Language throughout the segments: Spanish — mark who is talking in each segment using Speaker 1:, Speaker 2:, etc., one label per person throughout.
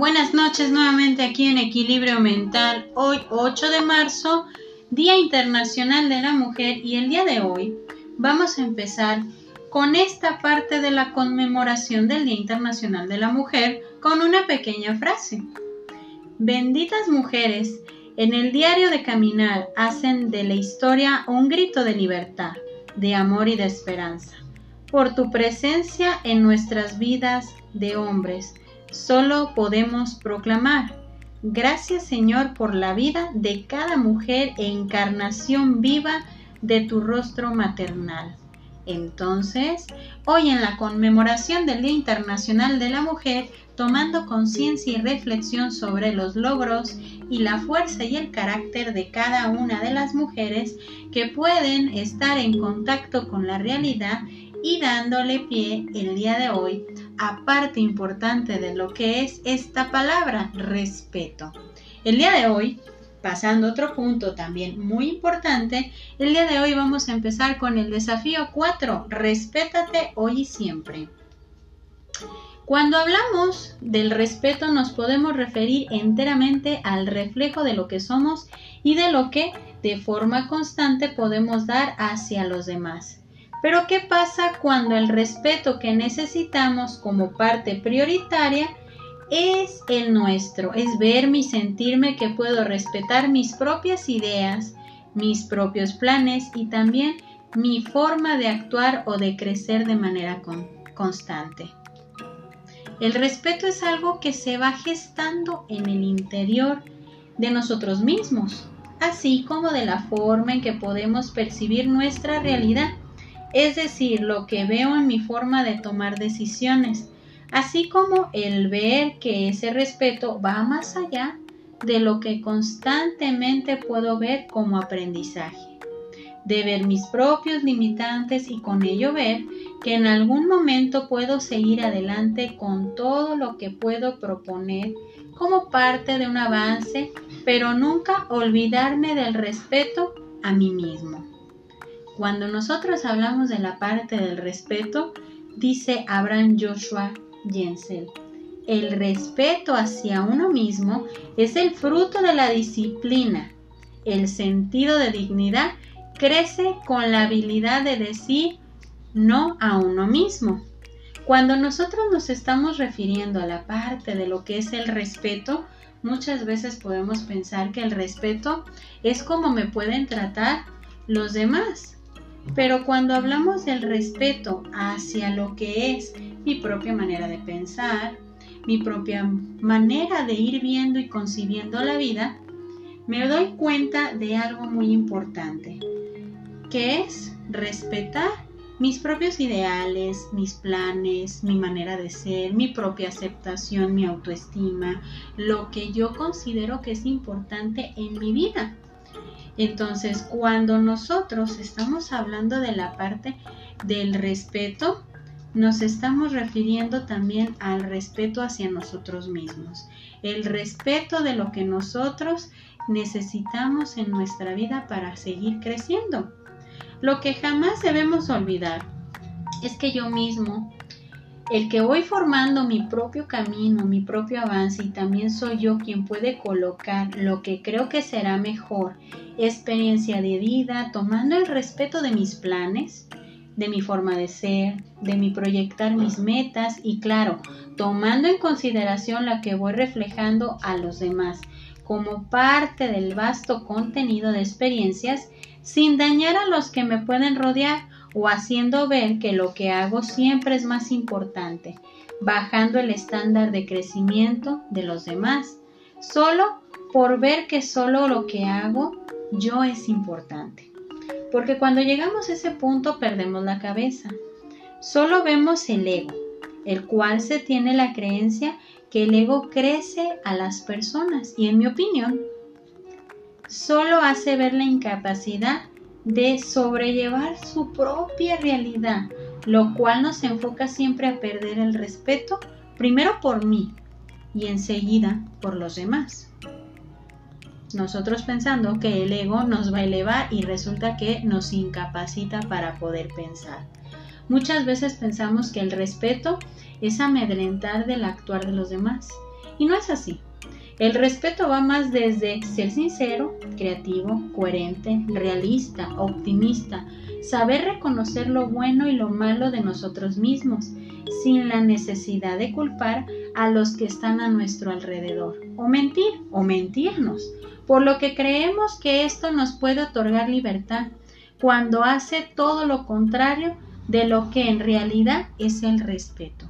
Speaker 1: Buenas noches nuevamente aquí en Equilibrio Mental. Hoy 8 de marzo, Día Internacional de la Mujer y el día de hoy vamos a empezar con esta parte de la conmemoración del Día Internacional de la Mujer con una pequeña frase. Benditas mujeres, en el diario de caminar hacen de la historia un grito de libertad, de amor y de esperanza. Por tu presencia en nuestras vidas de hombres, solo podemos proclamar, gracias Señor por la vida de cada mujer e encarnación viva de tu rostro maternal. Entonces, hoy en la conmemoración del Día Internacional de la Mujer, tomando conciencia y reflexión sobre los logros y la fuerza y el carácter de cada una de las mujeres que pueden estar en contacto con la realidad y dándole pie el día de hoy a parte importante de lo que es esta palabra, respeto. El día de hoy, pasando a otro punto también muy importante, el día de hoy vamos a empezar con el desafío 4, respétate hoy y siempre. Cuando hablamos del respeto nos podemos referir enteramente al reflejo de lo que somos y de lo que de forma constante podemos dar hacia los demás. Pero ¿qué pasa cuando el respeto que necesitamos como parte prioritaria es el nuestro? Es verme y sentirme que puedo respetar mis propias ideas, mis propios planes y también mi forma de actuar o de crecer de manera constante. El respeto es algo que se va gestando en el interior de nosotros mismos, así como de la forma en que podemos percibir nuestra realidad es decir, lo que veo en mi forma de tomar decisiones, así como el ver que ese respeto va más allá de lo que constantemente puedo ver como aprendizaje, de ver mis propios limitantes y con ello ver que en algún momento puedo seguir adelante con todo lo que puedo proponer como parte de un avance, pero nunca olvidarme del respeto a mí mismo. Cuando nosotros hablamos de la parte del respeto, dice Abraham Joshua Jensel, el respeto hacia uno mismo es el fruto de la disciplina. El sentido de dignidad crece con la habilidad de decir no a uno mismo. Cuando nosotros nos estamos refiriendo a la parte de lo que es el respeto, muchas veces podemos pensar que el respeto es como me pueden tratar los demás. Pero cuando hablamos del respeto hacia lo que es mi propia manera de pensar, mi propia manera de ir viendo y concibiendo la vida, me doy cuenta de algo muy importante, que es respetar mis propios ideales, mis planes, mi manera de ser, mi propia aceptación, mi autoestima, lo que yo considero que es importante en mi vida. Entonces, cuando nosotros estamos hablando de la parte del respeto, nos estamos refiriendo también al respeto hacia nosotros mismos, el respeto de lo que nosotros necesitamos en nuestra vida para seguir creciendo. Lo que jamás debemos olvidar es que yo mismo el que voy formando mi propio camino, mi propio avance y también soy yo quien puede colocar lo que creo que será mejor experiencia de vida, tomando el respeto de mis planes, de mi forma de ser, de mi proyectar mis metas y claro, tomando en consideración la que voy reflejando a los demás como parte del vasto contenido de experiencias sin dañar a los que me pueden rodear o haciendo ver que lo que hago siempre es más importante, bajando el estándar de crecimiento de los demás, solo por ver que solo lo que hago yo es importante. Porque cuando llegamos a ese punto perdemos la cabeza. Solo vemos el ego, el cual se tiene la creencia que el ego crece a las personas y en mi opinión solo hace ver la incapacidad de sobrellevar su propia realidad, lo cual nos enfoca siempre a perder el respeto, primero por mí y enseguida por los demás. Nosotros pensando que el ego nos va a elevar y resulta que nos incapacita para poder pensar. Muchas veces pensamos que el respeto es amedrentar del actuar de los demás Y no es así. El respeto va más desde ser sincero, creativo, coherente, realista, optimista, saber reconocer lo bueno y lo malo de nosotros mismos, sin la necesidad de culpar a los que están a nuestro alrededor, o mentir, o mentirnos, por lo que creemos que esto nos puede otorgar libertad, cuando hace todo lo contrario de lo que en realidad es el respeto.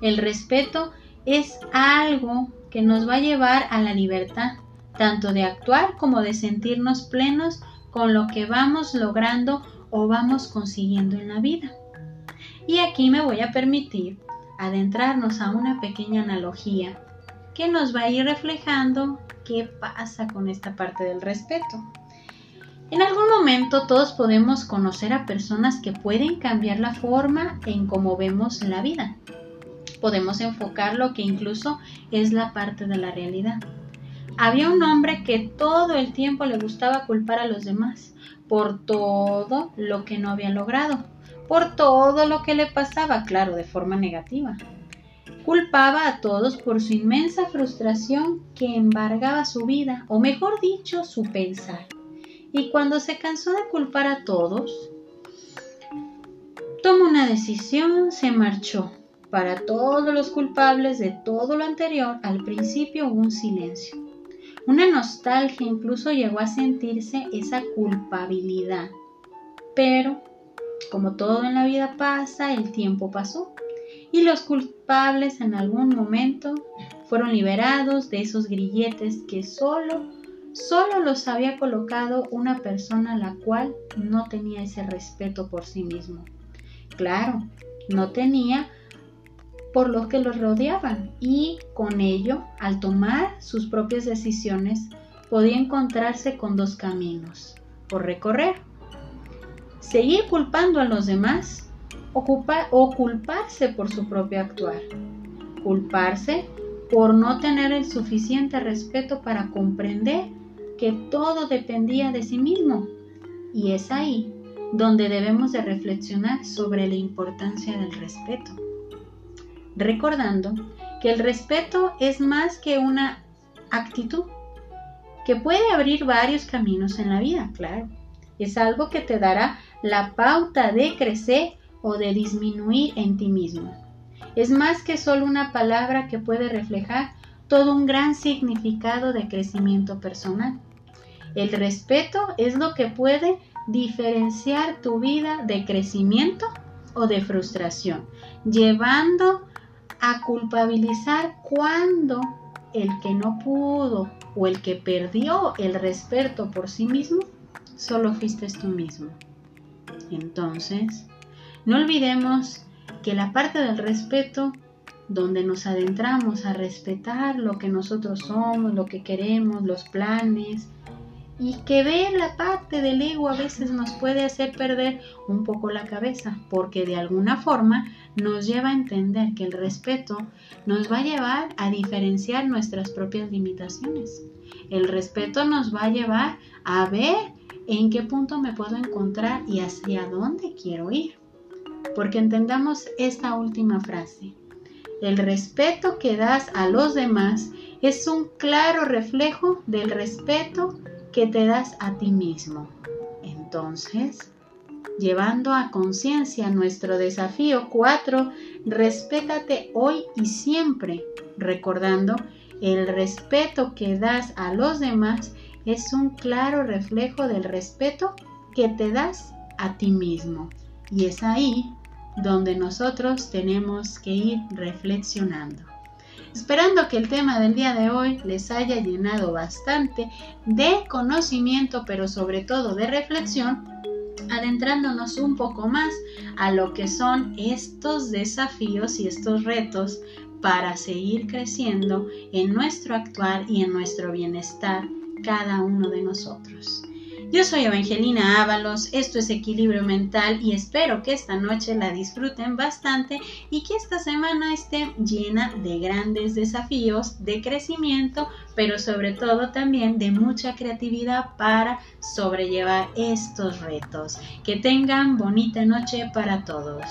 Speaker 1: El respeto es algo que nos va a llevar a la libertad, tanto de actuar como de sentirnos plenos con lo que vamos logrando o vamos consiguiendo en la vida. Y aquí me voy a permitir adentrarnos a una pequeña analogía que nos va a ir reflejando qué pasa con esta parte del respeto. En algún momento todos podemos conocer a personas que pueden cambiar la forma en cómo vemos la vida podemos enfocar lo que incluso es la parte de la realidad. Había un hombre que todo el tiempo le gustaba culpar a los demás por todo lo que no había logrado, por todo lo que le pasaba, claro, de forma negativa. Culpaba a todos por su inmensa frustración que embargaba su vida, o mejor dicho, su pensar. Y cuando se cansó de culpar a todos, tomó una decisión, se marchó para todos los culpables de todo lo anterior, al principio hubo un silencio. Una nostalgia incluso llegó a sentirse esa culpabilidad. Pero, como todo en la vida pasa, el tiempo pasó y los culpables en algún momento fueron liberados de esos grilletes que solo, solo los había colocado una persona la cual no tenía ese respeto por sí mismo. Claro, no tenía por los que los rodeaban y con ello, al tomar sus propias decisiones, podía encontrarse con dos caminos por recorrer. Seguir culpando a los demás o culparse por su propio actuar. Culparse por no tener el suficiente respeto para comprender que todo dependía de sí mismo. Y es ahí donde debemos de reflexionar sobre la importancia del respeto recordando que el respeto es más que una actitud, que puede abrir varios caminos en la vida, claro. Es algo que te dará la pauta de crecer o de disminuir en ti mismo. Es más que solo una palabra que puede reflejar todo un gran significado de crecimiento personal. El respeto es lo que puede diferenciar tu vida de crecimiento o de frustración, llevando a culpabilizar cuando el que no pudo o el que perdió el respeto por sí mismo, solo fuiste tú mismo. Entonces, no olvidemos que la parte del respeto, donde nos adentramos a respetar lo que nosotros somos, lo que queremos, los planes, y que ver la parte del ego a veces nos puede hacer perder un poco la cabeza, porque de alguna forma nos lleva a entender que el respeto nos va a llevar a diferenciar nuestras propias limitaciones. El respeto nos va a llevar a ver en qué punto me puedo encontrar y hacia dónde quiero ir. Porque entendamos esta última frase. El respeto que das a los demás es un claro reflejo del respeto que te das a ti mismo. Entonces, llevando a conciencia nuestro desafío 4, respétate hoy y siempre, recordando el respeto que das a los demás es un claro reflejo del respeto que te das a ti mismo. Y es ahí donde nosotros tenemos que ir reflexionando esperando que el tema del día de hoy les haya llenado bastante de conocimiento, pero sobre todo de reflexión, adentrándonos un poco más a lo que son estos desafíos y estos retos para seguir creciendo en nuestro actuar y en nuestro bienestar cada uno de nosotros. Yo soy Evangelina Ábalos, esto es Equilibrio Mental y espero que esta noche la disfruten bastante y que esta semana esté llena de grandes desafíos, de crecimiento, pero sobre todo también de mucha creatividad para sobrellevar estos retos. Que tengan bonita noche para todos.